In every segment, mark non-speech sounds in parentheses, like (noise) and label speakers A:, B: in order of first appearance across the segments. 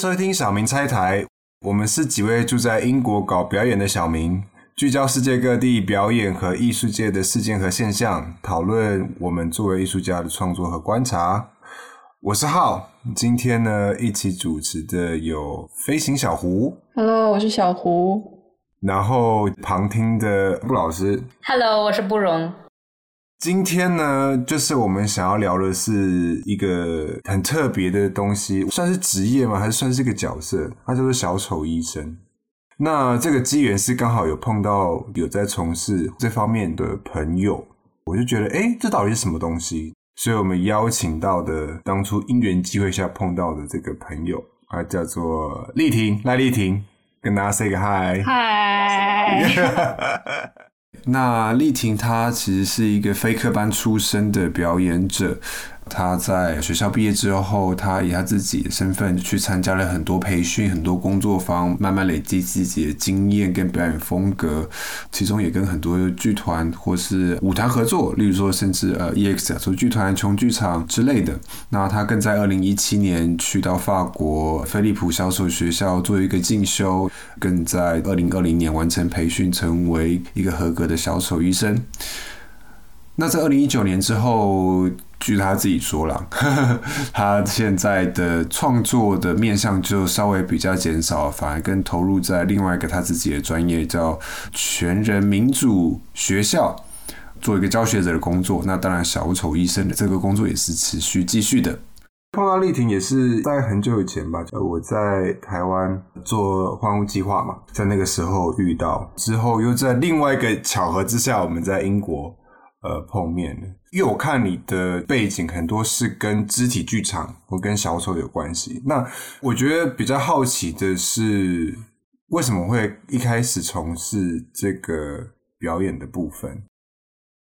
A: 收听小明拆台，我们是几位住在英国搞表演的小明，聚焦世界各地表演和艺术界的事件和现象，讨论我们作为艺术家的创作和观察。我是浩，今天呢一起主持的有飞行小胡
B: ，Hello，我是小胡。
A: 然后旁听的布老师。
C: Hello，我是布荣。
A: 今天呢，就是我们想要聊的是一个很特别的东西，算是职业吗？还是算是一个角色？它叫做小丑医生。那这个机缘是刚好有碰到有在从事这方面的朋友，我就觉得，哎，这到底是什么东西？所以我们邀请到的当初因缘机会下碰到的这个朋友，他叫做丽婷，赖丽婷，跟大家 say 个 hi。
B: 嗨，
A: 那丽婷她其实是一个非科班出身的表演者，他在学校毕业之后，他以他自己的身份去参加了很多培训、很多工作坊，慢慢累积自己的经验跟表演风格，其中也跟很多剧团或是舞团合作，例如说甚至呃 EX 亚洲剧团、琼剧场之类的。那他更在二零一七年去到法国菲利普小丑学校做一个进修，更在二零二零年完成培训，成为一个合格的小丑医生。那在二零一九年之后，据他自己说了，(laughs) 他现在的创作的面向就稍微比较减少，反而更投入在另外一个他自己的专业，叫全人民主学校，做一个教学者的工作。那当然，小丑医生的这个工作也是持续继续的。碰到丽婷也是在很久以前吧，我在台湾做换物计划嘛，在那个时候遇到，之后又在另外一个巧合之下，我们在英国呃碰面了。因为我看你的背景很多是跟肢体剧场或跟小丑有关系，那我觉得比较好奇的是，为什么会一开始从事这个表演的部分？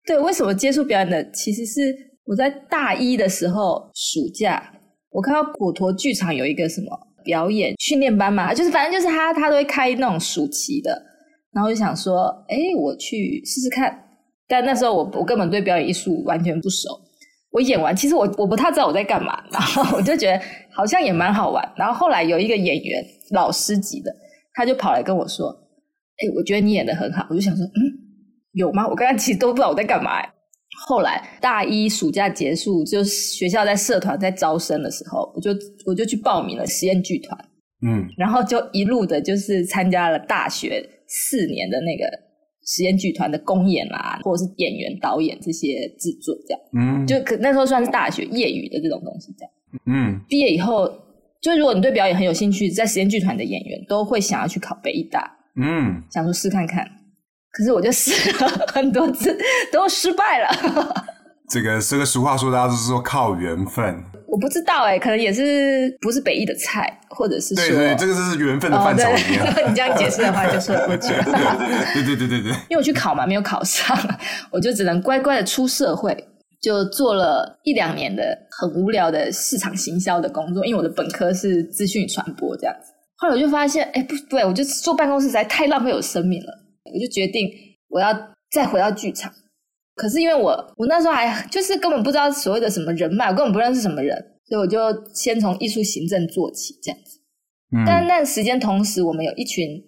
B: 对，为什么接触表演的？其实是我在大一的时候暑假，我看到果陀剧场有一个什么表演训练班嘛，就是反正就是他他都会开那种暑期的，然后就想说，哎，我去试试看。但那时候我我根本对表演艺术完全不熟，我演完其实我我不太知道我在干嘛，(laughs) 然后我就觉得好像也蛮好玩。然后后来有一个演员老师级的，他就跑来跟我说：“哎，我觉得你演的很好。”我就想说：“嗯，有吗？我刚刚其实都不知道我在干嘛。”后来大一暑假结束，就学校在社团在招生的时候，我就我就去报名了实验剧团，
A: 嗯
B: 然后就一路的就是参加了大学四年的那个实验剧团的公演啦，或者是演员、导演这些制作，这样
A: 嗯，
B: 就可那时候算是大学业余的这种东西。这样
A: 嗯
B: 毕业以后，就如果你对表演很有兴趣，在实验剧团的演员都会想要去考北艺大，
A: 嗯，
B: 想说试看看。可是我就试了很多次，都失败了。(laughs)
A: 这个这个俗话说，大家都是说靠缘分。
B: 我不知道哎、可能也是不是北艺的菜，或者是说
A: 对对，这个就是缘分的
B: 哦
A: 范畴里面。
B: 对，(laughs) 你这样解释的话就说得过去了。(laughs)
A: 对对对对对，
B: 因为我去考嘛，没有考上，我就只能乖乖的出社会，就做了一两年的很无聊的市场行销的工作。因为我的本科是资讯传播这样子，后来我就发现，哎，不对，我就坐办公室实在太浪费我生命了，我就决定我要再回到剧场。可是因为我我那时候还就是根本不知道所谓的什么人脉，我根本不认识什么人，所以我就先从艺术行政做起这样子。
A: 嗯
B: 但那时间同时，我们有一群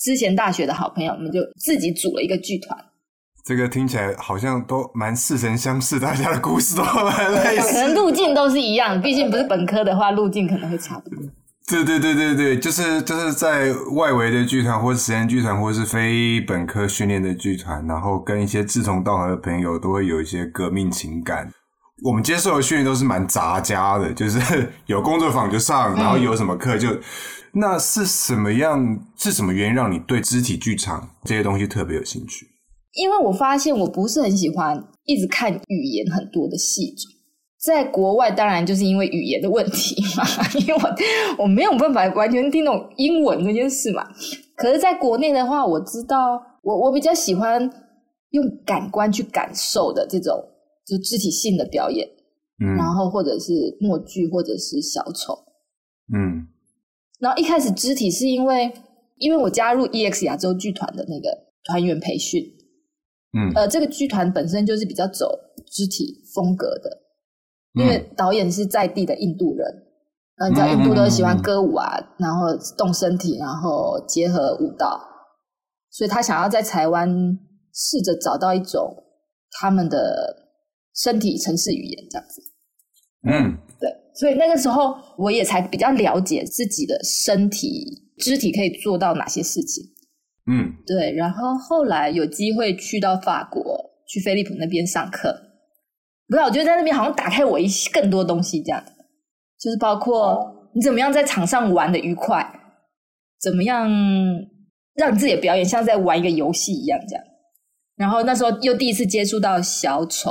B: 之前大学的好朋友，我们就自己组了一个剧团。
A: 这个听起来好像都蛮似曾相识，大家的故事都蛮类似可。
B: 能路径都是一样，毕竟不是本科的话，路径可能会差不多。
A: 对对对对对，就是就是在外围的剧团，或是实验剧团，或是非本科训练的剧团，然后跟一些志同道合的朋友，都会有一些革命情感。我们接受的训练都是蛮杂家的，就是 (laughs) 有工作坊就上，然后有什么课就。那是什么样？是什么原因让你对肢体剧场这些东西特别有兴趣？
B: 因为我发现我不是很喜欢一直看语言很多的戏种，在国外当然就是因为语言的问题嘛，(laughs) 因为我我没有办法完全听懂英文这件事嘛。可是在国内的话，我知道我我比较喜欢用感官去感受的这种就肢体性的表演，
A: 嗯
B: 然后或者是默剧或者是小丑。
A: 嗯
B: 然后一开始肢体是因为因为我加入 EX 亚洲剧团的那个团员培训，
A: 嗯
B: 呃，这个剧团本身就是比较走肢体风格的，因为
A: 嗯。
B: 导演是在地的印度人，那你知道印度都喜欢歌舞啊，然后动身体，然后结合舞蹈，所以他想要在台湾试着找到一种他们的身体城市语言这样子。
A: 嗯，
B: 对，所以那个时候我也才比较了解自己的身体肢体可以做到哪些事情。
A: 嗯，
B: 对，然后后来有机会去到法国，去飞利浦那边上课，不知道我觉得在那边好像打开我一些更多东西，这样就是包括你怎么样在场上玩的愉快，怎么样让你自己的表演像在玩一个游戏一样这样。然后那时候又第一次接触到小丑，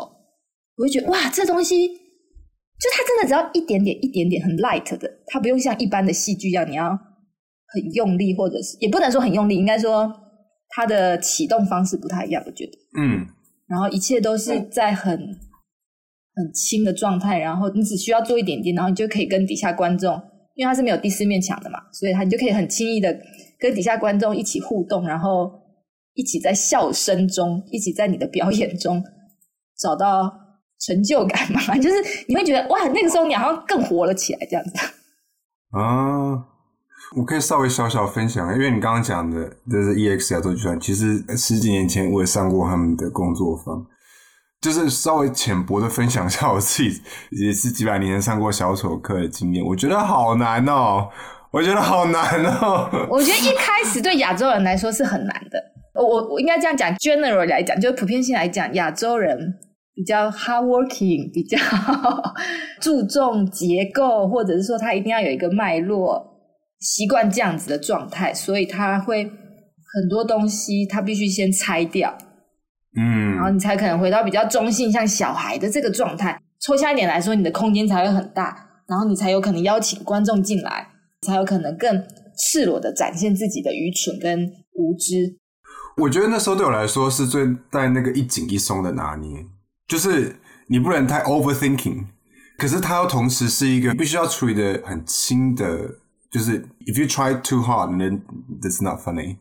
B: 我就觉得哇，这东西就它真的只要一点点、一点点很 light 的，它不用像一般的戏剧一样你要很用力，或者是也不能说很用力，应该说它的启动方式不太一样，我觉得。
A: 嗯，
B: 然后一切都是在很很轻的状态，然后你只需要做一点点，然后你就可以跟底下观众，因为它是没有第四面墙的嘛，所以他你就可以很轻易的跟底下观众一起互动，然后一起在笑声中，一起在你的表演中找到成就感嘛，(laughs) 就是你会觉得哇，那个时候你好像更活了起来这样子。
A: 啊，我可以稍微小小分享，因为你刚刚讲的就是 EX 亚洲剧团，其实十几年前我也上过他们的工作坊，就是稍微浅薄的分享一下我自己 (laughs) 也是几百年上过小丑课的经验，我觉得好难哦，我觉得好难哦。
B: 我觉得一开始对亚洲人来说是很难的，我我应该这样讲，general 来讲，就是普遍性来讲，亚洲人比较 hard working，比较注重结构，或者是说他一定要有一个脉络，习惯这样子的状态，所以他会很多东西他必须先拆掉，
A: 嗯
B: 然后你才可能回到比较中性，像小孩的这个状态。抽象一点来说，你的空间才会很大，然后你才有可能邀请观众进来，才有可能更赤裸的展现自己的愚蠢跟无知。
A: 我觉得那时候对我来说是最在那个一紧一松的拿捏，就是你不能太 overthinking，可是它又同时是一个必须要处理的很轻的，就是 if you try too hard then it's not funny，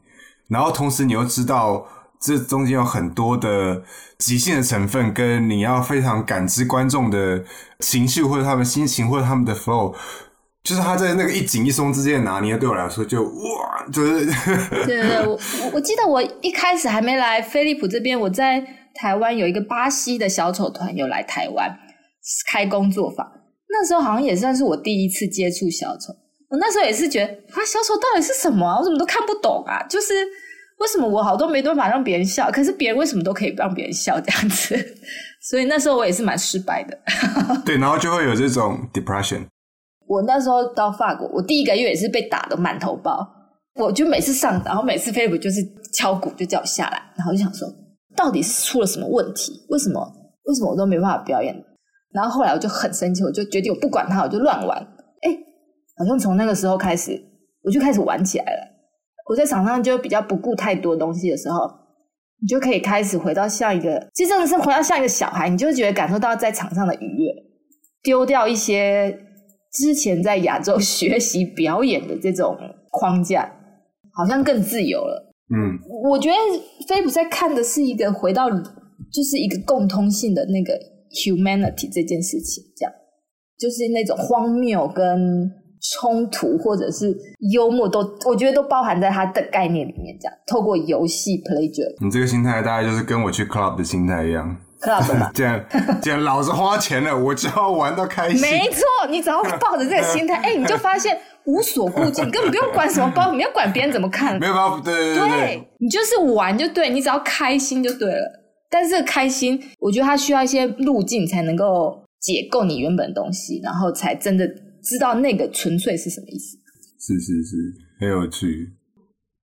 A: 然后同时你又知道这中间有很多的即兴的成分，跟你要非常感知观众的情绪或者他们心情或者他们的 flow。就是他在那个一紧一松之间的拿捏，对我来说就哇，就是
B: 对对 (laughs) 对，我我记得我一开始还没来飞利浦这边，我在台湾有一个巴西的小丑团有来台湾开工作坊，那时候好像也算是我第一次接触小丑。我那时候也是觉得啊，小丑到底是什么？我怎么都看不懂啊！就是为什么我好多没办法让别人笑，可是别人为什么都可以让别人笑这样子？(laughs) 所以那时候我也是蛮失败的。(laughs)
A: 对，然后就会有这种 depression。
B: 我那时候到法国，我第一个月也是被打的满头包。我就每次上，然后每次菲利普就是敲鼓就叫我下来，然后就想说，到底是出了什么问题？为什么为什么我都没办法表演？然后后来我就很生气，我就决定我不管他，我就乱玩。哎，好像从那个时候开始，我就开始玩起来了。我在场上就比较不顾太多东西的时候，你就可以开始回到像一个，其实真的是回到像一个小孩，你就会觉得感受到在场上的愉悦，丢掉一些。之前在亚洲 (laughs) 学习表演的这种框架，好像更自由了。
A: 嗯，
B: 我觉得菲普在看的是一个回到，就是一个共通性的那个 humanity 这件事情，这样就是那种荒谬跟冲突或者是幽默都，我觉得都包含在他的概念里面。这样透过游戏 pleasure，
A: 你这个心态大概就是跟我去 club 的心态一样。
B: club 嘛，(laughs)
A: 这样，这样老子花钱了，我就要玩到开心。
B: 没错，你只要抱着这个心态，(laughs) 哎，你就发现无所顾忌，你根本不用管什么包，你不要管别人怎么看，
A: 没有办法，对对
B: 你就是玩就对，你只要开心就对了。但是这个开心，我觉得它需要一些路径才能够解构你原本的东西，然后才真的知道那个纯粹是什么意思。
A: 是是是，很有趣。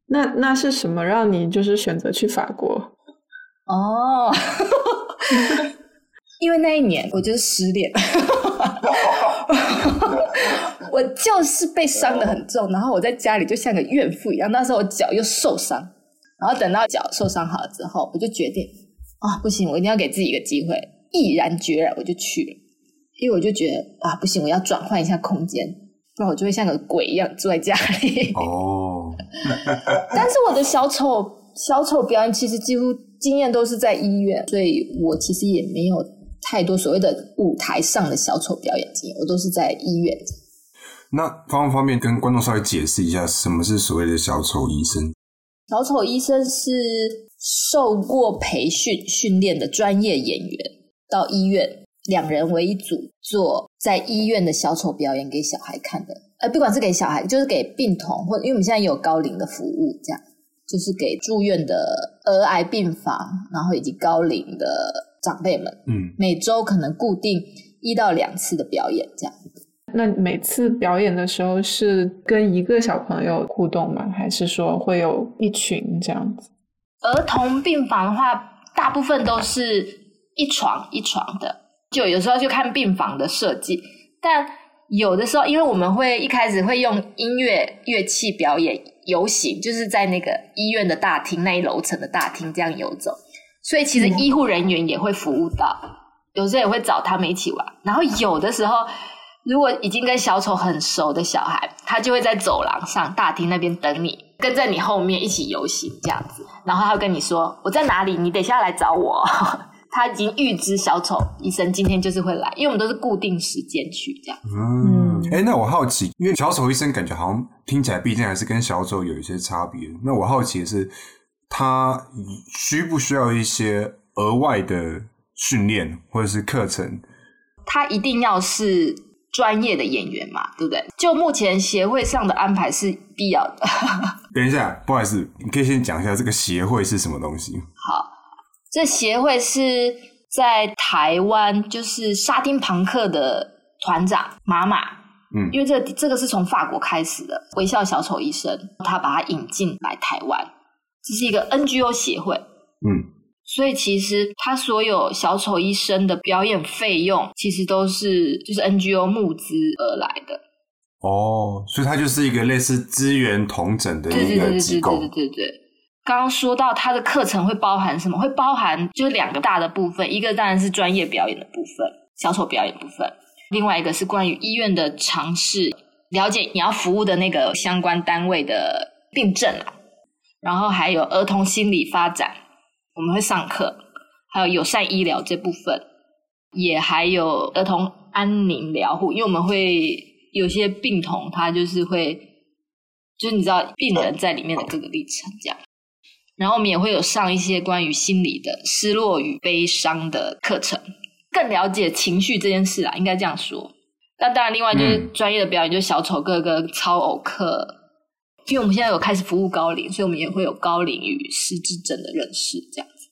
C: 那那是什么让你就是选择去法国？
B: 哦，(laughs) 因为那一年我就是失恋，(laughs) 我就是被伤的很重，然后我在家里就像个怨妇一样。那时候我脚又受伤，然后等到脚受伤好了之后，我就决定啊，不行，我一定要给自己一个机会，毅然决然我就去了，因为我就觉得啊，不行，我要转换一下空间，不然我就会像个鬼一样坐在家里。
A: 哦，(laughs) (laughs)
B: 但是我的小丑小丑表演其实几乎经验都是在医院，所以我其实也没有太多所谓的舞台上的小丑表演经验，我都是在医院。
A: 那方不方便跟观众稍微解释一下，什么是所谓的小丑医生？
B: 小丑医生是受过培训训练的专业演员，到医院两人为一组做在医院的小丑表演给小孩看的。呃，不管是给小孩，就是给病童，或者因为我们现在有高龄的服务，这样就是给住院的儿癌病房，然后以及高龄的长辈们，
A: 嗯，
B: 每周可能固定一到两次的表演，这样。
C: 那每次表演的时候是跟一个小朋友互动吗？还是说会有一群这样子？
B: 儿童病房的话，大部分都是一床一床的，就有时候就看病房的设计。但有的时候，因为我们会一开始会用音乐乐器表演游行，就是在那个医院的大厅那一楼层的大厅这样游走，所以其实医护人员也会服务到，有时候也会找他们一起玩。然后有的时候。如果已经跟小丑很熟的小孩，他就会在走廊上、大厅那边等你，跟在你后面一起游行这样子。然后他会跟你说：“我在哪里？你等下来找我。” (laughs) 他已经预知小丑医生今天就是会来，因为我们都是固定时间去这样。
A: 嗯，哎，那我好奇，因为小丑医生感觉好像听起来毕竟还是跟小丑有一些差别。那我好奇的是，他需不需要一些额外的训练或者是课程？
B: 他一定要是。专业的演员嘛，对不对？就目前协会上的安排是必要的。(laughs)
A: 等一下，不好意思，你可以先讲一下这个协会是什么东西。
B: 好，这协会是在台湾，就是沙丁庞克的团长马马，
A: 嗯，
B: 因为这这个是从法国开始的微笑小丑医生，他把它引进来台湾，这是一个 NGO 协会，
A: 嗯。
B: 所以其实他所有小丑医生的表演费用，其实都是就是 NGO 募资而来的。
A: 哦，所以它就是一个类似资源同整的一个机构。
B: 对对对对对。刚刚说到他的课程会包含什么？会包含就是两个大的部分，一个当然是专业表演的部分，小丑表演部分；另外一个是关于医院的尝试，了解你要服务的那个相关单位的病症啊，然后还有儿童心理发展。我们会上课，还有友善医疗这部分，也还有儿童安宁疗护，因为我们会有些病童，他就是会，就是你知道病人在里面的这个历程这样。然后我们也会有上一些关于心理的失落与悲伤的课程，更了解情绪这件事啊，应该这样说。那当然，另外就是专业的表演，就是小丑哥哥超偶课。因为我们现在有开始服务高龄，所以我们也会有高龄与失智症的认识，这样子。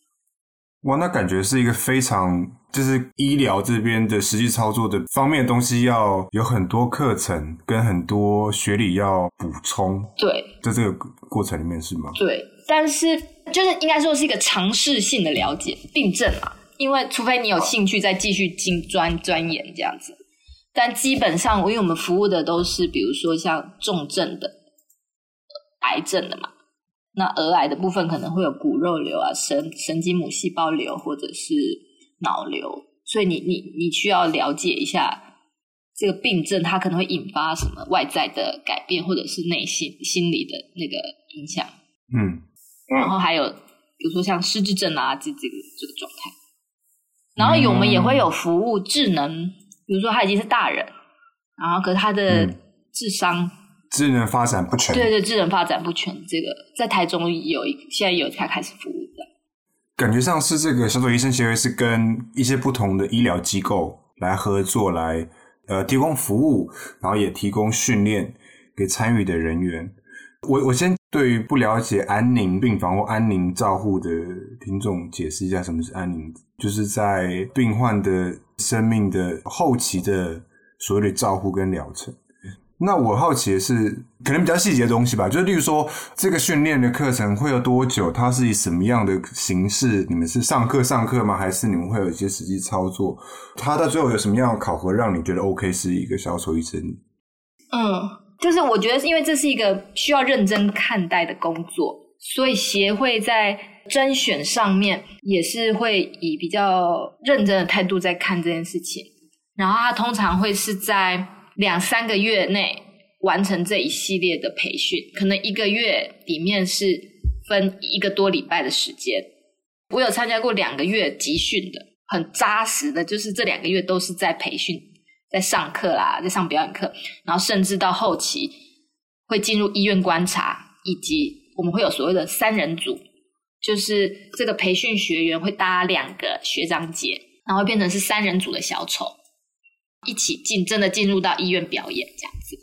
A: 哇，那感觉是一个非常就是医疗这边的实际操作的方面的东西，要有很多课程跟很多学理要补充。
B: 对，
A: 在这个过程里面是吗？
B: 对，但是就是应该说是一个尝试性的了解病症嘛，因为除非你有兴趣再继续进专钻研这样子，但基本上因为我们服务的都是比如说像重症的。癌症的嘛，那儿癌的部分可能会有骨肉瘤啊、神神经母细胞瘤或者是脑瘤，所以你你你需要了解一下这个病症，它可能会引发什么外在的改变，或者是内心心理的那个影响。
A: 嗯，
B: 然后还有比如说像失智症啊，这这个这个状态。然后我们也会有服务智能，比如说他已经是大人，然后可是他的智商。
A: 智能发展不全，
B: 对对，智能发展不全，这个在台中有一现在有才开始服务的，
A: 感觉上是这个小丑医生协会是跟一些不同的医疗机构来合作，来呃提供服务，然后也提供训练给参与的人员。我我先对于不了解安宁病房或安宁照护的听众解释一下什么是安宁，就是在病患的生命的后期的所谓的照护跟疗程。那我好奇的是，可能比较细节的东西吧，就是例如说，这个训练的课程会有多久？它是以什么样的形式？你们是上课上课吗？还是你们会有一些实际操作？它到最后有什么样的考核，让你觉得 OK 是一个小丑医生？
B: 嗯，就是我觉得，因为这是一个需要认真看待的工作，所以协会在甄选上面也是会以比较认真的态度在看这件事情。然后，它通常会是在。两三个月内完成这一系列的培训，可能一个月里面是分一个多礼拜的时间。我有参加过两个月集训的，很扎实的，就是这两个月都是在培训在上课啦，在上表演课，然后甚至到后期会进入医院观察，以及我们会有所谓的三人组，就是这个培训学员会搭两个学长姐，然后变成是三人组的小丑，一起进真的进入到医院表演这样子，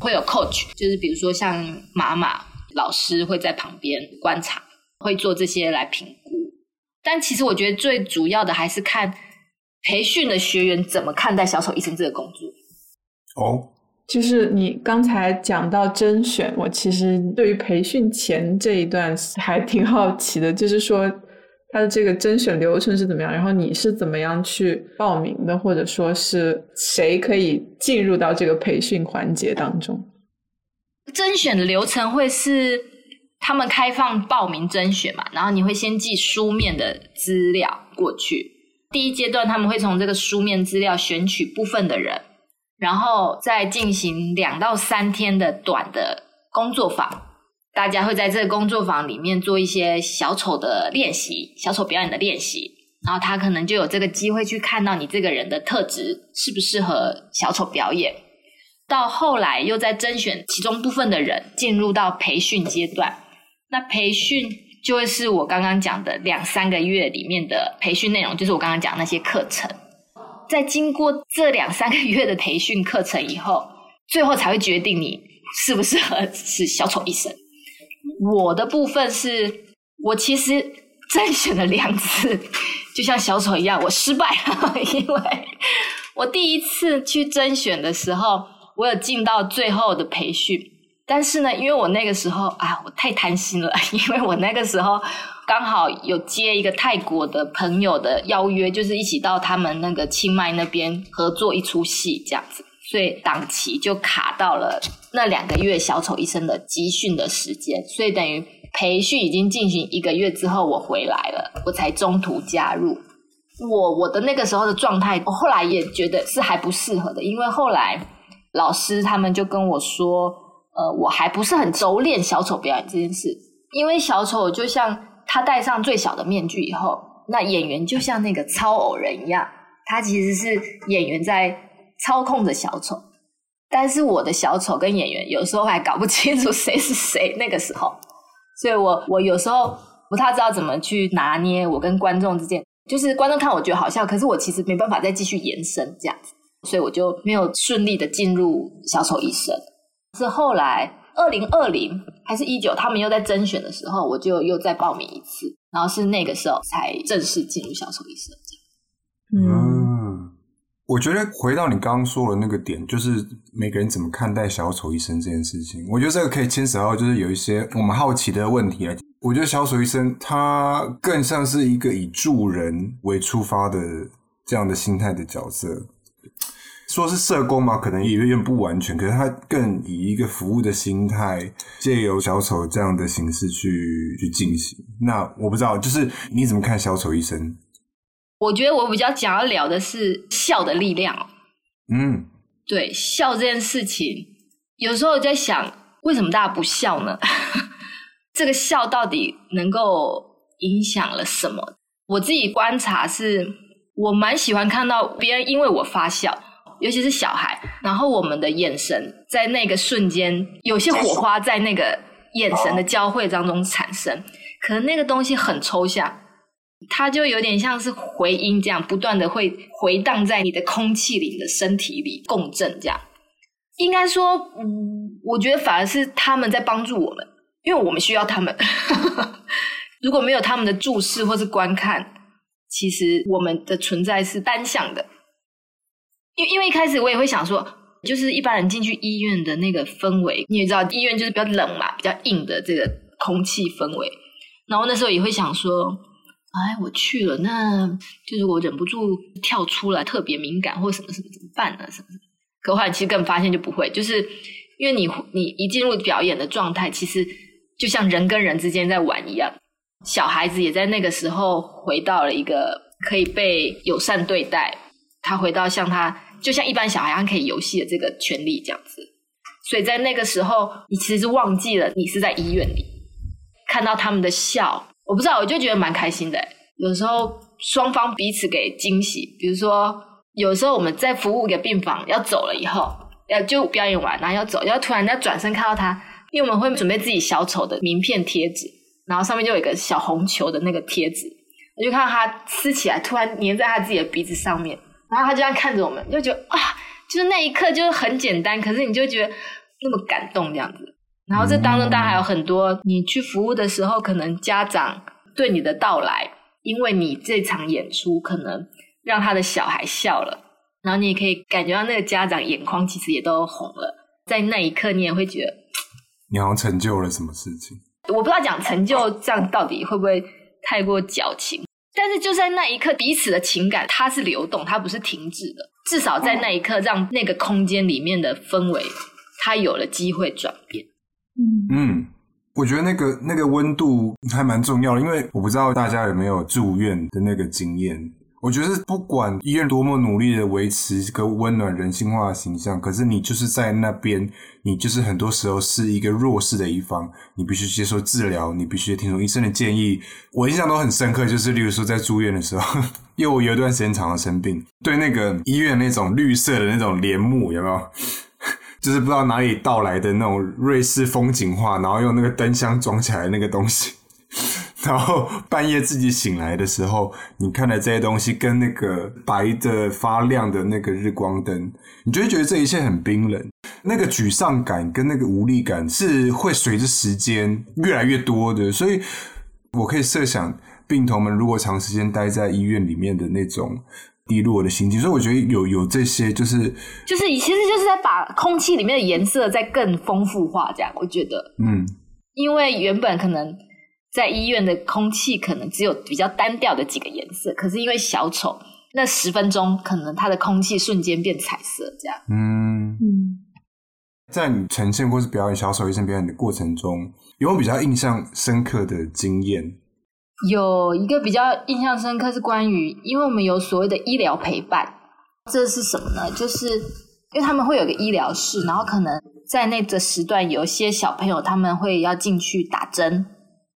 B: 会有 coach，就是比如说像妈妈老师会在旁边观察，会做这些来评估，但其实我觉得最主要的还是看。培训的学员怎么看待小丑医生这个工作？
A: 哦，
C: 就是你刚才讲到甄选，我其实对于培训前这一段还挺好奇的，就是说他的这个甄选流程是怎么样，然后你是怎么样去报名的，或者说是谁可以进入到这个培训环节当中？
B: 甄选的流程会是他们开放报名甄选嘛，然后你会先寄书面的资料过去。第一阶段，他们会从这个书面资料选取部分的人，然后再进行两到三天的短的工作坊。大家会在这个工作坊里面做一些小丑的练习，小丑表演的练习。然后他可能就有这个机会去看到你这个人的特质适不适合小丑表演。到后来又在甄选其中部分的人进入到培训阶段。那培训。就会是我刚刚讲的两三个月里面的培训内容，就是我刚刚讲那些课程。在经过这两三个月的培训课程以后，最后才会决定你适不适合是小丑医生。我的部分是我其实甄选了两次，就像小丑一样，我失败了，(laughs) 因为我第一次去甄选的时候，我有进到最后的培训。但是呢，因为我那个时候啊，我太贪心了，(laughs) 因为我那个时候刚好有接一个泰国的朋友的邀约，就是一起到他们那个清迈那边合作一出戏这样子，所以档期就卡到了那两个月小丑医生的集训的时间，所以等于培训已经进行一个月之后，我回来了，我才中途加入。我我的那个时候的状态，我后来也觉得是还不适合的，因为后来老师他们就跟我说。呃，我还不是很熟练小丑表演这件事，因为小丑就像他戴上最小的面具以后，那演员就像那个操偶人一样，他其实是演员在操控着小丑，但是我的小丑跟演员有时候还搞不清楚谁是谁，那个时候，所以我我有时候不太知道怎么去拿捏我跟观众之间，就是观众看我觉得好笑，可是我其实没办法再继续延伸这样子，所以我就没有顺利的进入小丑一生。是后来二零二零还是一九，他们又在甄选的时候，我就又再报名一次，然后是那个时候才正式进入小丑医生。
A: 嗯，我觉得回到你刚刚说的那个点，就是每个人怎么看待小丑医生这件事情，我觉得这个可以牵扯到就是有一些我们好奇的问题啊。我觉得小丑医生他更像是一个以助人为出发的这样的心态的角色。说是社工嘛，可能也有点不完全。可是他更以一个服务的心态，借由小丑这样的形式去去进行。那我不知道，就是你怎么看小丑医生？
B: 我觉得我比较想要聊的是笑的力量。嗯，对，笑这件事情，有时候我在想，为什么大家不笑呢？(laughs) 这个笑到底能够影响了什么？我自己观察是，我蛮喜欢看到别人因为我发笑。尤其是小孩，然后我们的眼神在那个瞬间，有些火花在那个眼神的交汇当中产生，可能那个东西很抽象，它就有点像是回音这样，不断的会回荡在你的空气里、你的身体里共振这样。应该说，嗯，我觉得反而是他们在帮助我们，因为我们需要他们。(laughs) 如果没有他们的注视或是观看，其实我们的存在是单向的。因因为一开始我也会想说，就是一般人进去医院的那个氛围，你也知道，医院就是比较冷嘛，比较硬的这个空气氛围。然后那时候也会想说，哎，我去了，那就是我忍不住跳出来，特别敏感或什么什么怎么办呢？什么？可后来其实更发现就不会，就是因为你你一进入表演的状态，其实就像人跟人之间在玩一样，小孩子也在那个时候回到了一个可以被友善对待，他回到像他。就像一般小孩他可以游戏的这个权利这样子，所以在那个时候，你其实是忘记了你是在医院里看到他们的笑，我不知道，我就觉得蛮开心的。有时候双方彼此给惊喜，比如说有时候我们在服务一个病房要走了以后，要就表演完，然后要走，然后突然要转身看到他，因为我们会准备自己小丑的名片贴纸，然后上面就有一个小红球的那个贴纸，我就看到他撕起来，突然粘在他自己的鼻子上面，然后他就这样看着我们，就觉得啊，就是那一刻就是很简单，可是你就觉得那么感动这样子。然后这当中当然还有很多，你去服务的时候，可能家长对你的到来，因为你这场演出可能。让他的小孩笑了，然后你也可以感觉到那个家长眼眶其实也都红了，在那一刻你也会觉得，
A: 你好像成就了什么事情。
B: 我不知道讲成就这样到底会不会太过矫情，但是就在那一刻，彼此的情感它是流动，它不是停滞的。至少在那一刻，让那个空间里面的氛围，它有了机会转变。
A: 嗯嗯，我觉得那个那个温度还蛮重要的，因为我不知道大家有没有住院的那个经验。我觉得不管医院多么努力的维持一个温暖人性化的形象，可是你就是在那边，你就是很多时候是一个弱势的一方，你必须接受治疗，你必须听从医生的建议。我印象都很深刻，就是例如说在住院的时候，(laughs) 因为我有一段时间常常生病，对那个医院那种绿色的那种帘幕有没有？(laughs) 就是不知道哪里到来的那种瑞士风景画，然后用那个灯箱装起来那个东西。然后半夜自己醒来的时候，你看的这些东西跟那个白的发亮的那个日光灯，你就会觉得这一切很冰冷。那个沮丧感跟那个无力感是会随着时间越来越多的。所以我可以设想病童们如果长时间待在医院里面的那种低落的心情。所以我觉得有有这些，就是
B: 就是其实就是在把空气里面的颜色再更丰富化。这样我觉得，嗯，因为原本可能。在医院的空气可能只有比较单调的几个颜色，可是因为小丑那十分钟，可能它的空气瞬间变彩色，这样。嗯
A: 嗯，在你呈现或是表演小丑医生表演的过程中，有有比较印象深刻的经验？
B: 有一个比较印象深刻是关于，因为我们有所谓的医疗陪伴，这是什么呢？就是因为他们会有个医疗室，然后可能在那个时段，有些小朋友他们会要进去打针。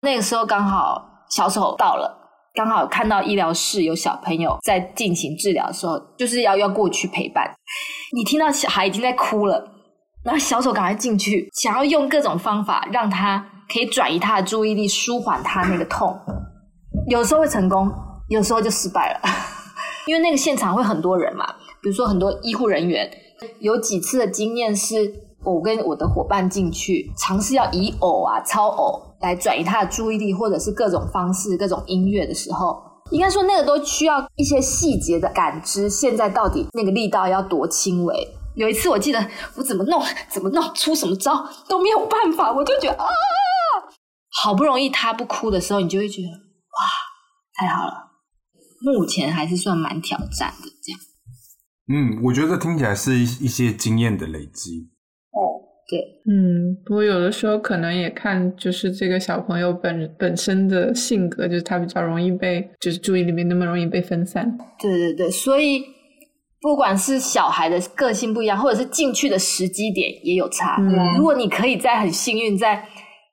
B: 那个时候刚好小丑到了，刚好看到医疗室有小朋友在进行治疗的时候，就是要要过去陪伴。你听到小孩已经在哭了，然后小丑赶快进去，想要用各种方法让他可以转移他的注意力，舒缓他那个痛。有时候会成功，有时候就失败了，(laughs) 因为那个现场会很多人嘛，比如说很多医护人员。有几次的经验是，我跟我的伙伴进去尝试要以偶啊、超偶。来转移他的注意力，或者是各种方式、各种音乐的时候，应该说那个都需要一些细节的感知。现在到底那个力道要多轻微？有一次我记得我怎么弄、怎么弄出什么招都没有办法，我就觉得啊，好不容易他不哭的时候，你就会觉得哇，太好了。目前还是算蛮挑战的这样。
A: 嗯，我觉得听起来是一一些经验的累积。
B: 对，
C: 嗯，不过有的时候可能也看就是这个小朋友本本身的性格，就是他比较容易被，就是注意力没那么容易被分散。
B: 对对对，所以不管是小孩的个性不一样，或者是进去的时机点也有差。如果你可以在很幸运，在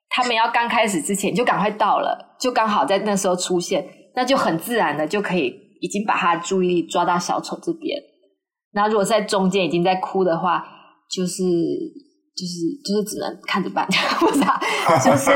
B: 他们要刚开始之前就赶快到了，就刚好在那时候出现，那就很自然的就可以已经把他的注意力抓到小丑这边。那如果在中间已经在哭的话，就是。就是就是只能看着办，(laughs) 不是？就是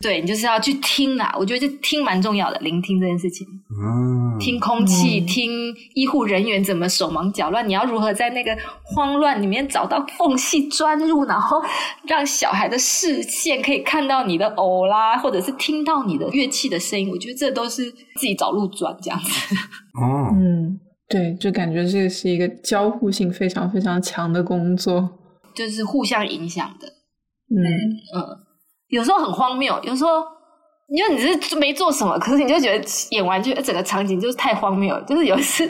B: 对你就是要去听啊！我觉得就听蛮重要的，聆听这件事情。嗯，听空气，听医护人员怎么手忙脚乱，你要如何在那个慌乱里面找到缝隙钻入，然后让小孩的视线可以看到你的偶啦，或者是听到你的乐器的声音。我觉得这都是自己找路钻这样子。
C: 哦，嗯，对，就感觉这是一个交互性非常非常强的工作。
B: 就是互相影响的，嗯嗯，有时候很荒谬，有时候因为你是没做什么，可是你就觉得演完就整个场景就是太荒谬。就是有一次，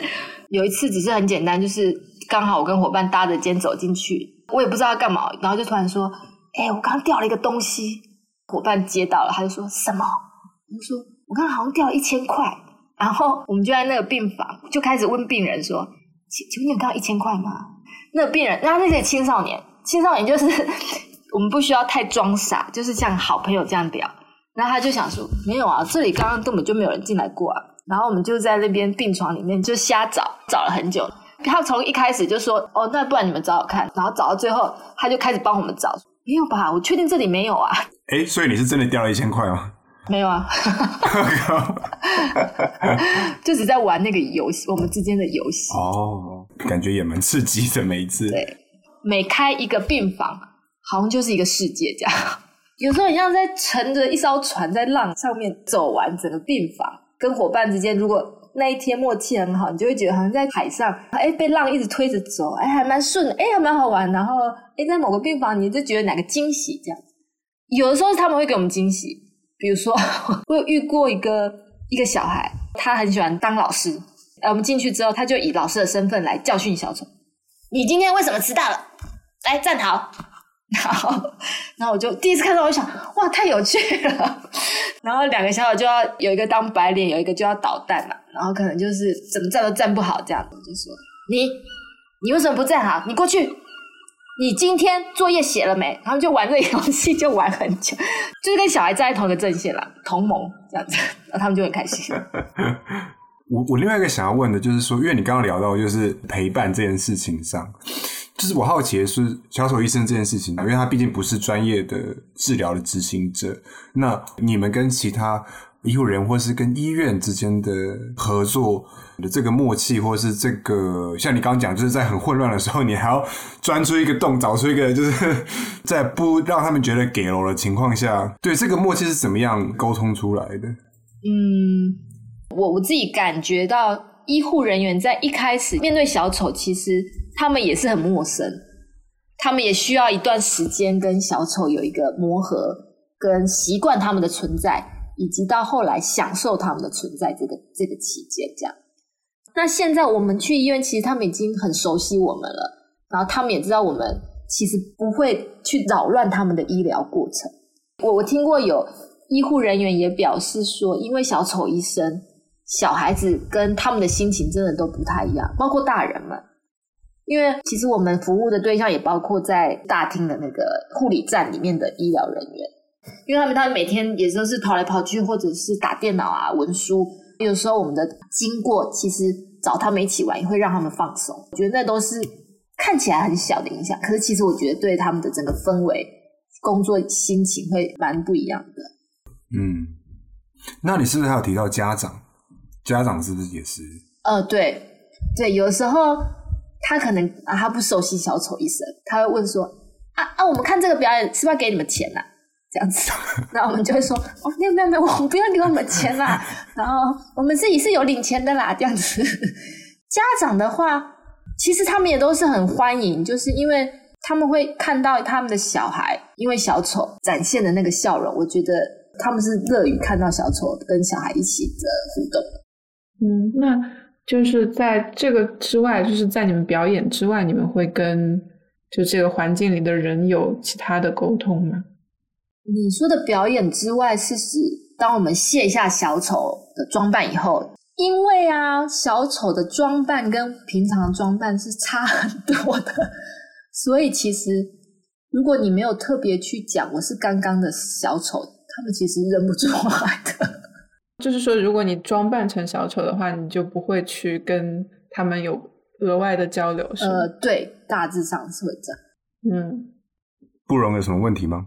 B: 有一次只是很简单，就是刚好我跟伙伴搭着肩走进去，我也不知道干嘛，然后就突然说：“哎，我刚刚掉了一个东西。”伙伴接到了，他就说什么？我就说：“我刚刚好像掉了一千块。”然后我们就在那个病房就开始问病人说：“请请问你有掉一千块吗？”那个病人，然后那些青少年。青少年就是 (laughs) 我们不需要太装傻，就是像好朋友这样聊。然后他就想说：“没有啊，这里刚刚根本就没有人进来过啊。”然后我们就在那边病床里面就瞎找，找了很久。他从一开始就说：“哦，那不然你们找找看。”然后找到最后，他就开始帮我们找。没有吧？我确定这里没有啊。(laughs)
A: 哎，所以你是真的掉了一千块吗？
B: 没有啊，(laughs) 就只在玩那个游戏，我们之间的游戏。
A: 哦，感觉也蛮刺激的，每一次。
B: 对，每开一个病房，好像就是一个世界这样。有时候你像在乘着一艘船在浪上面走完整个病房，跟伙伴之间如果那一天默契很好，你就会觉得好像在海上，哎，被浪一直推着走，哎，还蛮顺，哎，还蛮好玩。然后，哎，在某个病房，你就觉得哪个惊喜这样。有的时候他们会给我们惊喜，比如说 (laughs) 我有遇过一个一个小孩，他很喜欢当老师，哎，我们进去之后，他就以老师的身份来教训小丑：“你今天为什么迟到了？来站好。(laughs) ”然后，然后我就第一次看到，我想，哇，太有趣了。(laughs) 然后两个小丑就要有一个当白脸，有一个就要捣蛋嘛。然后可能就是怎么站都站不好，这样子就说你，你为什么不站好？你过去，你今天作业写了没？然后就玩这个游戏，就玩很久，就是跟小孩站在同一个阵线了，同盟这样子，然后他们就很开心。(laughs)
A: 我我另外一个想要问的就是说，因为你刚刚聊到就是陪伴这件事情上。就是我好奇的是小丑医生这件事情，因为他毕竟不是专业的治疗的执行者。那你们跟其他医护人或是跟医院之间的合作的这个默契，或是这个像你刚刚讲，就是在很混乱的时候，你还要钻出一个洞，找出一个，就是 (laughs) 在不让他们觉得给了的情况下，对这个默契是怎么样沟通出来的？
B: 嗯，我我自己感觉到医护人员在一开始面对小丑，其实。他们也是很陌生，他们也需要一段时间跟小丑有一个磨合，跟习惯他们的存在，以及到后来享受他们的存在这个这个期间，这样。那现在我们去医院，其实他们已经很熟悉我们了，然后他们也知道我们其实不会去扰乱他们的医疗过程。我我听过有医护人员也表示说，因为小丑医生，小孩子跟他们的心情真的都不太一样，包括大人们。因为其实我们服务的对象也包括在大厅的那个护理站里面的医疗人员，因为他们他们每天也都是跑来跑去，或者是打电脑啊、文书。有时候我们的经过，其实找他们一起玩也会让他们放松。我觉得那都是看起来很小的影响，可是其实我觉得对他们的整个氛围、工作心情会蛮不一样的。
A: 嗯，那你是不是还有提到家长？家长是不是也是？
B: 呃，对对，有时候。他可能啊，他不熟悉小丑医生，他会问说：“啊啊，我们看这个表演是不是要给你们钱呐？”这样子，(laughs) 然后我们就会说：“哦，没有没有没有，我们不要给我们钱啦。(laughs) ”然后我们自己是有领钱的啦，这样子。家长的话，其实他们也都是很欢迎，就是因为他们会看到他们的小孩，因为小丑展现的那个笑容，我觉得他们是乐于看到小丑跟小孩一起的互动。
C: 嗯，那。就是在这个之外，就是在你们表演之外，你们会跟就这个环境里的人有其他的沟通吗？
B: 你说的表演之外，是指当我们卸下小丑的装扮以后，因为啊，小丑的装扮跟平常装扮是差很多的，所以其实如果你没有特别去讲我是刚刚的小丑，他们其实认不出来 (laughs) 的。
C: 就是说，如果你装扮成小丑的话，你就不会去跟他们有额外的交流，是吗？
B: 呃，对，大致上是会这
C: 样。嗯，
A: 不容有什么问题吗？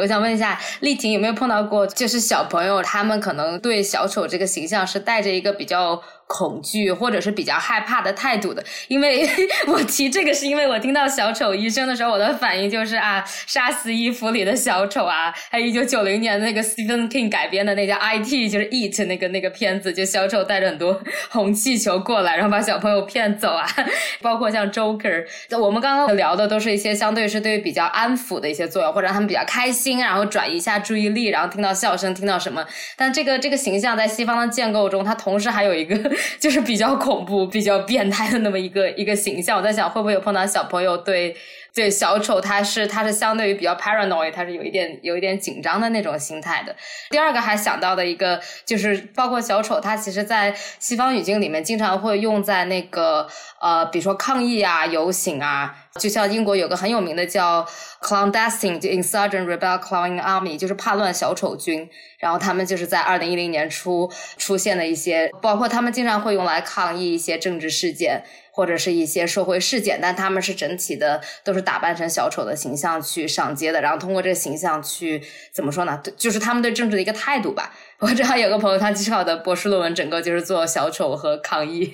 D: 我想问一下，丽婷有没有碰到过，就是小朋友他们可能对小丑这个形象是带着一个比较。恐惧或者是比较害怕的态度的，因为 (laughs) 我提这个是因为我听到小丑医生的时候，我的反应就是啊，杀死衣服里的小丑啊，还有一九九零年那个 Stephen King 改编的那叫 IT，就是 Eat 那个那个片子，就小丑带着很多红气球过来，然后把小朋友骗走啊，(laughs) 包括像 Joker，我们刚刚聊的都是一些相对是对比较安抚的一些作用，或者他们比较开心，然后转移一下注意力，然后听到笑声，听到什么，但这个这个形象在西方的建构中，它同时还有一个。就是比较恐怖、比较变态的那么一个一个形象，我在想会不会有碰到小朋友对对小丑，他是他是相对于比较 paranoid，他是有一点有一点紧张的那种心态的。第二个还想到的一个就是，包括小丑，他其实在西方语境里面经常会用在那个呃，比如说抗议啊、游行啊。就像英国有个很有名的叫 clandestine insurgent Rebel Clowning army，就是叛乱小丑军。然后他们就是在二零一零年初出现的一些，包括他们经常会用来抗议一些政治事件。或者是一些社会事件，但他们是整体的都是打扮成小丑的形象去上街的，然后通过这个形象去怎么说呢？就是他们对政治的一个态度吧。我正好有个朋友，他至少的博士论文整个就是做小丑和抗议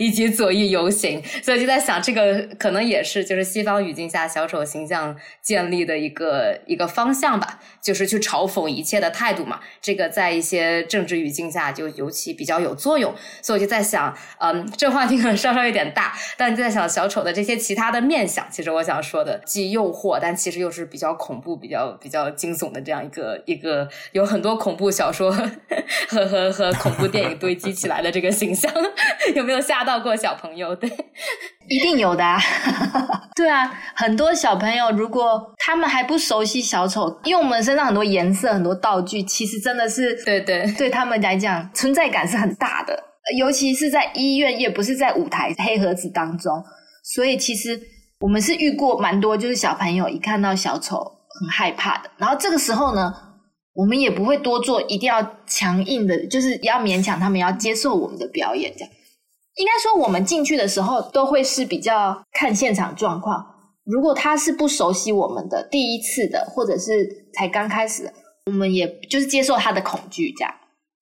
D: 以及左翼游行，所以就在想，这个可能也是就是西方语境下小丑形象建立的一个一个方向吧，就是去嘲讽一切的态度嘛。这个在一些政治语境下就尤其比较有作用，所以我就在想，嗯，这话题可能稍稍有点大，但就在想小丑的这些其他的面相，其实我想说的既诱惑，但其实又是比较恐怖、比较比较惊悚的这样一个一个有很多恐怖小说。(laughs) 和和和恐怖电影堆积起来的这个形象，有没有吓到过小朋友？对，
B: 一定有的。啊 (laughs) 对啊，很多小朋友如果他们还不熟悉小丑，因为我们身上很多颜色、很多道具，其实真的是
D: 对对，
B: 对他们来讲存在感是很大的。尤其是在医院，也不是在舞台黑盒子当中，所以其实我们是遇过蛮多，就是小朋友一看到小丑很害怕的。然后这个时候呢？我们也不会多做，一定要强硬的，就是要勉强他们要接受我们的表演。这样应该说，我们进去的时候都会是比较看现场状况。如果他是不熟悉我们的第一次的，或者是才刚开始，我们也就是接受他的恐惧，这样，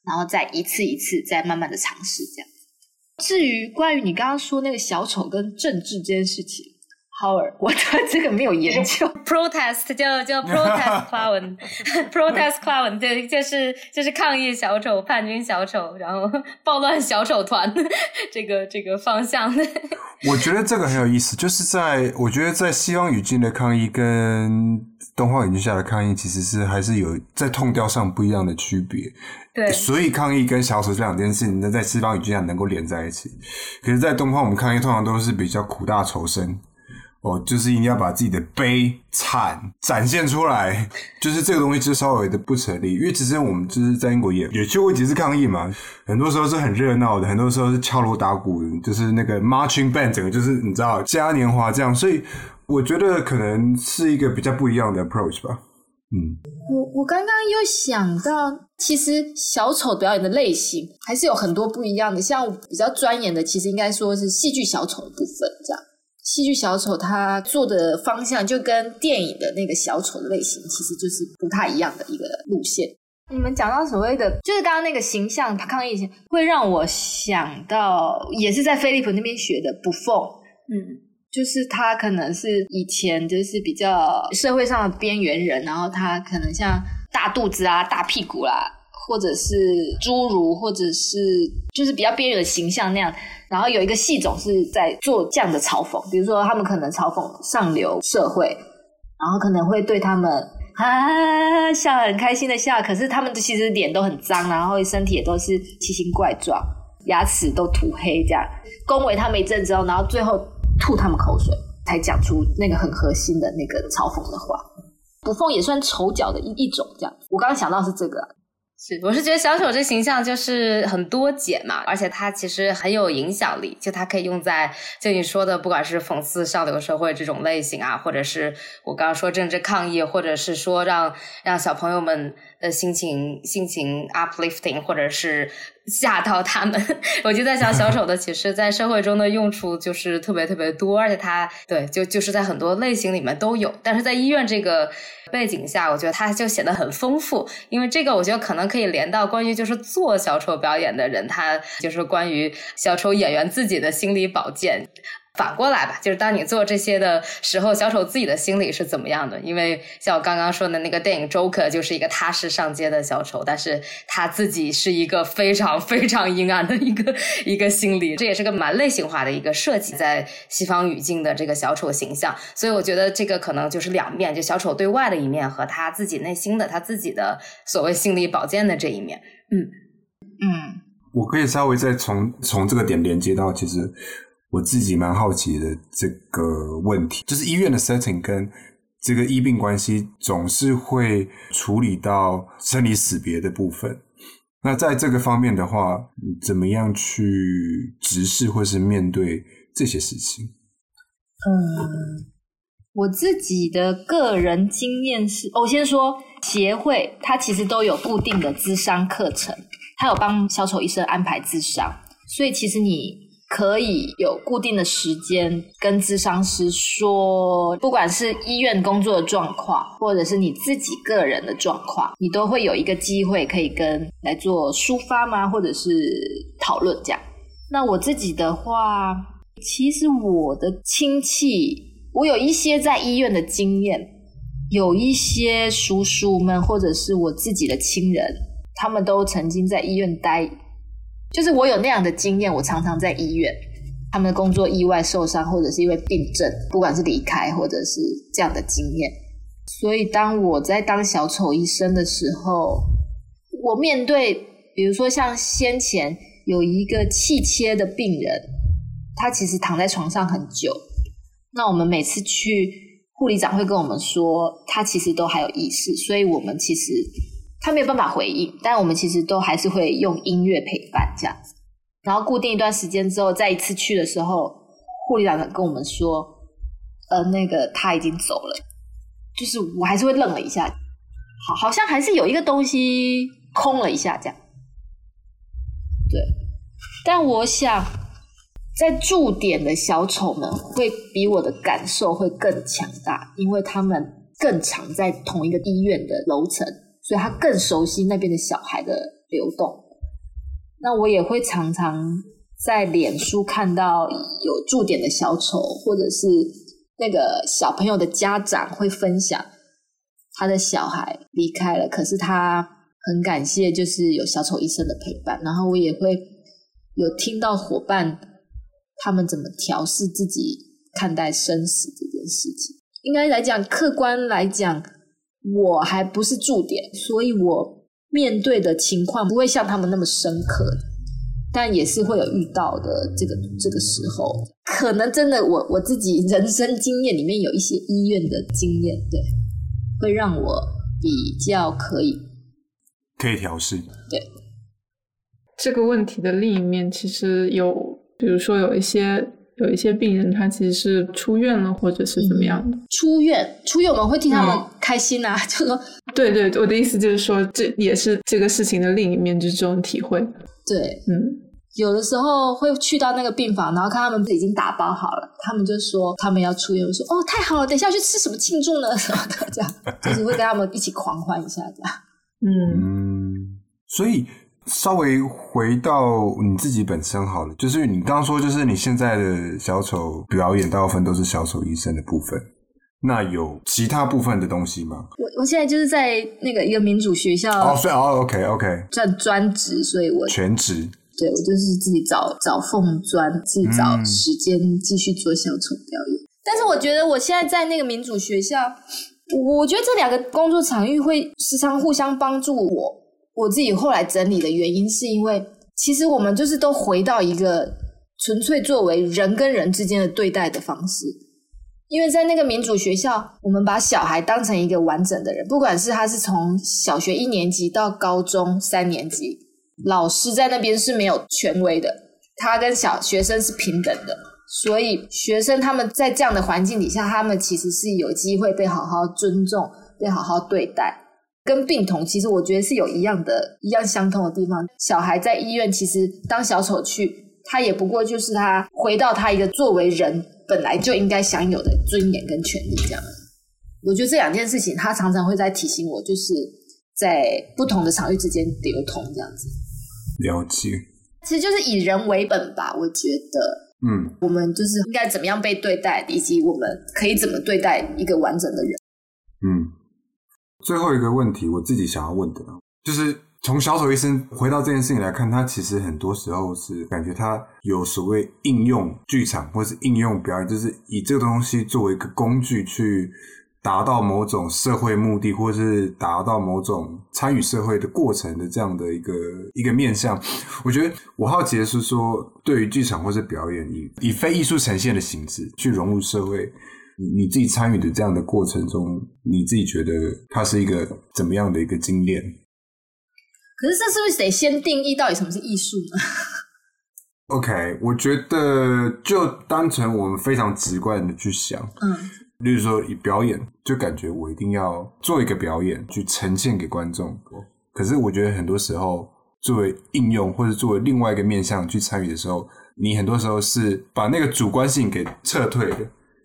B: 然后再一次一次再慢慢的尝试这样。至于关于你刚刚说那个小丑跟政治这件事情。我对 (laughs) 这个没有研究。
D: Protest 叫叫 Protest (laughs) Clown，Protest (laughs) Clown 对，就是就是抗议小丑、叛军小丑，然后暴乱小丑团这个这个方向。
A: 我觉得这个很有意思，就是在我觉得在西方语境的抗议跟东方语境下的抗议，其实是还是有在痛调上不一样的区别。
D: 对，
A: 所以抗议跟小丑这两件事情，那在西方语境下能够连在一起，可是，在东方我们抗议通常都是比较苦大仇深。哦，就是一定要把自己的悲惨展现出来，就是这个东西就稍微的不成立，因为其实我们就是在英国也也去过几次抗议嘛，很多时候是很热闹的，很多时候是敲锣打鼓，就是那个 marching band，整个就是你知道嘉年华这样，所以我觉得可能是一个比较不一样的 approach 吧。嗯，
B: 我我刚刚又想到，其实小丑表演的类型还是有很多不一样的，像比较钻研的，其实应该说是戏剧小丑的部分这样。戏剧小丑他做的方向就跟电影的那个小丑的类型其实就是不太一样的一个路线。你们讲到所谓的，就是刚刚那个形象抗议型，会让我想到也是在飞利浦那边学的不凤，嗯，就是他可能是以前就是比较社会上的边缘人，然后他可能像大肚子啊、大屁股啦，或者是侏儒，或者是就是比较边缘的形象那样。然后有一个系总是在做这样的嘲讽，比如说他们可能嘲讽上流社会，然后可能会对他们啊笑很开心的笑，可是他们其实脸都很脏，然后身体也都是奇形怪状，牙齿都涂黑，这样恭维他们一阵之后，然后最后吐他们口水，才讲出那个很核心的那个嘲讽的话。捕凤也算丑角的一一种，这样。我刚刚想到是这个。
D: 是，我是觉得小丑这形象就是很多解嘛，而且他其实很有影响力，就他可以用在就你说的，不管是讽刺上流社会这种类型啊，或者是我刚刚说政治抗议，或者是说让让小朋友们的心情心情 uplifting，或者是。吓到他们，(laughs) 我就在想，小丑的其实，在社会中的用处就是特别特别多，而且他对就就是在很多类型里面都有。但是在医院这个背景下，我觉得他就显得很丰富，因为这个我觉得可能可以连到关于就是做小丑表演的人，他就是关于小丑演员自己的心理保健。反过来吧，就是当你做这些的时候，小丑自己的心理是怎么样的？因为像我刚刚说的那个电影《Joker》，就是一个踏实上街的小丑，但是他自己是一个非常非常阴暗的一个一个心理，这也是个蛮类型化的一个设计，在西方语境的这个小丑形象。所以我觉得这个可能就是两面，就小丑对外的一面和他自己内心的他自己的所谓心理保健的这一面。嗯
B: 嗯，
A: 我可以稍微再从从这个点连接到其实。我自己蛮好奇的这个问题，就是医院的 setting 跟这个医病关系总是会处理到生离死别的部分。那在这个方面的话，怎么样去直视或是面对这些事情？
B: 嗯，我自己的个人经验是，我先说协会，它其实都有固定的咨商课程，它有帮小丑医生安排咨商，所以其实你可以有固定的时间跟咨商师说，不管是医院工作的状况，或者是你自己个人的状况，你都会有一个机会可以跟来做抒发吗？或者是讨论这样。那我自己的话，其实我的亲戚。我有一些在医院的经验，有一些叔叔们或者是我自己的亲人，他们都曾经在医院待，就是我有那样的经验。我常常在医院，他们的工作意外受伤，或者是因为病症，不管是离开或者是这样的经验。所以当我在当小丑医生的时候，我面对，比如说像先前有一个气切的病人，他其实躺在床上很久。那我们每次去，护理长会跟我们说，他其实都还有意识，所以我们其实他没有办法回应，但我们其实都还是会用音乐陪伴这样子。然后固定一段时间之后，再一次去的时候，护理长跟我们说，呃，那个他已经走了，就是我还是会愣了一下，好，好像还是有一个东西空了一下这样。对，但我想。在驻点的小丑们会比我的感受会更强大，因为他们更常在同一个医院的楼层，所以他更熟悉那边的小孩的流动。那我也会常常在脸书看到有驻点的小丑，或者是那个小朋友的家长会分享他的小孩离开了，可是他很感谢，就是有小丑医生的陪伴。然后我也会有听到伙伴。他们怎么调试自己看待生死这件事情？应该来讲，客观来讲，我还不是驻点，所以我面对的情况不会像他们那么深刻，但也是会有遇到的。这个这个时候，可能真的我我自己人生经验里面有一些医院的经验，对，会让我比较可以
A: 可以调试。
B: 对
C: 这个问题的另一面，其实有。比如说有一些有一些病人，他其实是出院了，或者是怎么样的？
B: 出院，出院我们会替他们开心啊，(laughs) 就说，
C: 对对，我的意思就是说，这也是这个事情的另一面，就是这种体会。
B: 对，
C: 嗯，
B: 有的时候会去到那个病房，然后看他们已经打包好了，他们就说他们要出院，我说哦，太好了，等一下去吃什么庆祝呢？(laughs) 什么的，这样就是会跟他们一起狂欢一下，这样。
C: 嗯，
A: 所以。稍微回到你自己本身好了，就是你刚刚说，就是你现在的小丑表演大部分都是小丑医生的部分，那有其他部分的东西吗？
B: 我我现在就是在那个一个民主学校
A: 哦，所以哦，OK OK，
B: 赚专职，所以我
A: 全职，
B: 对我就是自己找找缝钻，自己找时间继续做小丑表演。但是我觉得我现在在那个民主学校，我觉得这两个工作场域会时常互相帮助我。我自己后来整理的原因，是因为其实我们就是都回到一个纯粹作为人跟人之间的对待的方式。因为在那个民主学校，我们把小孩当成一个完整的人，不管是他是从小学一年级到高中三年级，老师在那边是没有权威的，他跟小学生是平等的，所以学生他们在这样的环境底下，他们其实是有机会被好好尊重，被好好对待。跟病童其实我觉得是有一样的、一样相通的地方。小孩在医院其实当小丑去，他也不过就是他回到他一个作为人本来就应该享有的尊严跟权利这样。我觉得这两件事情，他常常会在提醒我，就是在不同的场域之间流通这样子。
A: 了解，
B: 其实就是以人为本吧。我觉得，
A: 嗯，
B: 我们就是应该怎么样被对待，以及我们可以怎么对待一个完整的人。
A: 嗯。最后一个问题，我自己想要问的，就是从小丑医生回到这件事情来看，他其实很多时候是感觉他有所谓应用剧场或是应用表演，就是以这个东西作为一个工具去达到某种社会目的，或是达到某种参与社会的过程的这样的一个一个面向。我觉得我好奇的是说，对于剧场或是表演，以以非艺术呈现的形式去融入社会。你你自己参与的这样的过程中，你自己觉得它是一个怎么样的一个经验？
B: 可是这是不是得先定义到底什么是艺术呢？(laughs)
A: OK，我觉得就单纯我们非常直观的去想，
B: 嗯，
A: 例如说以表演，就感觉我一定要做一个表演去呈现给观众。可是我觉得很多时候，作为应用或者作为另外一个面向去参与的时候，你很多时候是把那个主观性给撤退的。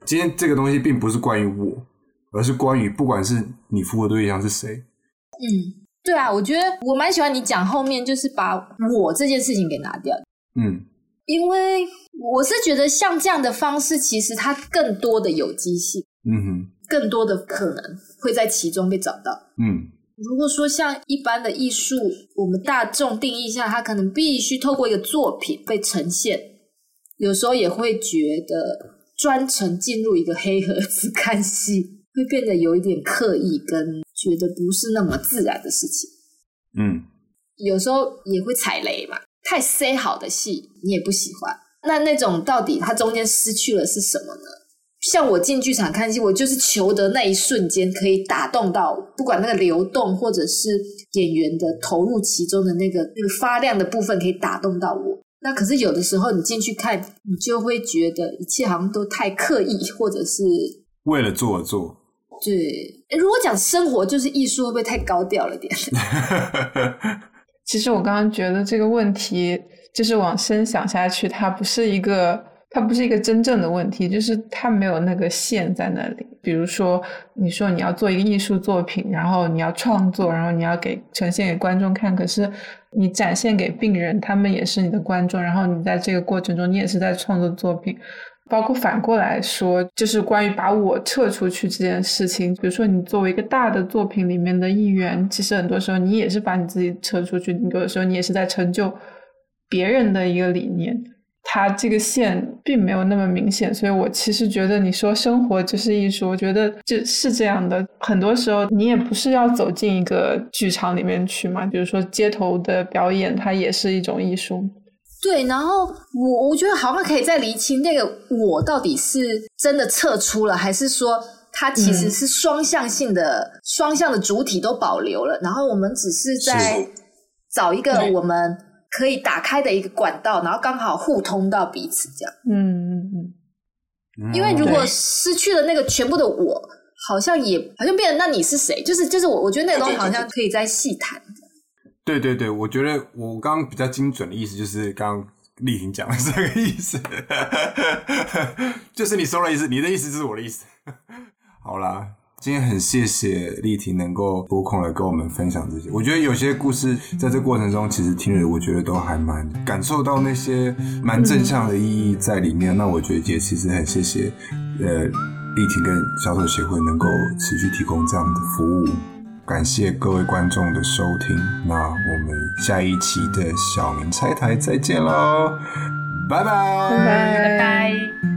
A: 今天这个东西并不是关于我，而是关于不管是你服务的对象是谁。
B: 嗯，对啊，我觉得我蛮喜欢你讲后面就是把我这件事情给拿掉。
A: 嗯，
B: 因为我是觉得像这样的方式，其实它更多的有机性，
A: 嗯哼，
B: 更多的可能会在其中被找到。
A: 嗯
B: 如果说像一般的艺术，我们大众定义下，它可能必须透过一个作品被呈现，有时候也会觉得专程进入一个黑盒子看戏，(laughs) 会变得有一点刻意，跟觉得不是那么自然的事情。
A: 嗯
B: 有时候也会踩雷嘛，太塞好的戏你也不喜欢。那那种到底它中间失去了是什么呢？像我进剧场看戏，我就是求得那一瞬间可以打动到，不管那个流动或者是演员的投入其中的那个那个发亮的部分，可以打动到我。那可是有的时候你进去看，你就会觉得一切好像都太刻意，或者是
A: 为了做而做。
B: 对。诶如果讲生活就是艺术，会不会太高调了点？(laughs)
C: 其实我刚刚觉得这个问题，就是往深想下去，它不是一个，它不是一个真正的问题，就是它没有那个线在那里。比如说，你说你要做一个艺术作品，然后你要创作，然后你要给呈现给观众看，可是你展现给病人，他们也是你的观众，然后你在这个过程中，你也是在创作作品。包括反过来说，就是关于把我撤出去这件事情。比如说，你作为一个大的作品里面的一员，其实很多时候你也是把你自己撤出去，你有的时候你也是在成就别人的一个理念。它这个线并没有那么明显，所以我其实觉得你说生活就是艺术，我觉得这是这样的。很多时候你也不是要走进一个剧场里面去嘛，比如说街头的表演，它也是一种艺术。
B: 对，然后我我觉得好像可以再厘清那个我到底是真的撤出了，还是说它其实是双向性的，双向的主体都保留了，然后我们只是在找一个我们可以打开的一个管道，然后刚好互通到彼此这样。
C: 嗯嗯嗯。
B: 因为如果失去了那个全部的我，好像也好像变成那你是谁？就是就是我我觉得那个东西好像可以再细谈。
A: 对对对，我觉得我刚刚比较精准的意思就是刚刚丽婷讲的这个意思，(laughs) 就是你说的意思，你的意思就是我的意思。(laughs) 好啦，今天很谢谢丽婷能够拨空来跟我们分享这些。我觉得有些故事在这过程中，其实听了我觉得都还蛮感受到那些蛮正向的意义在里面。那我觉得也其实很谢谢呃丽婷跟小丑协会能够持续提供这样的服务。感谢各位观众的收听，那我们下一期的小明拆台再见喽，拜拜，
C: 拜拜
D: 拜拜。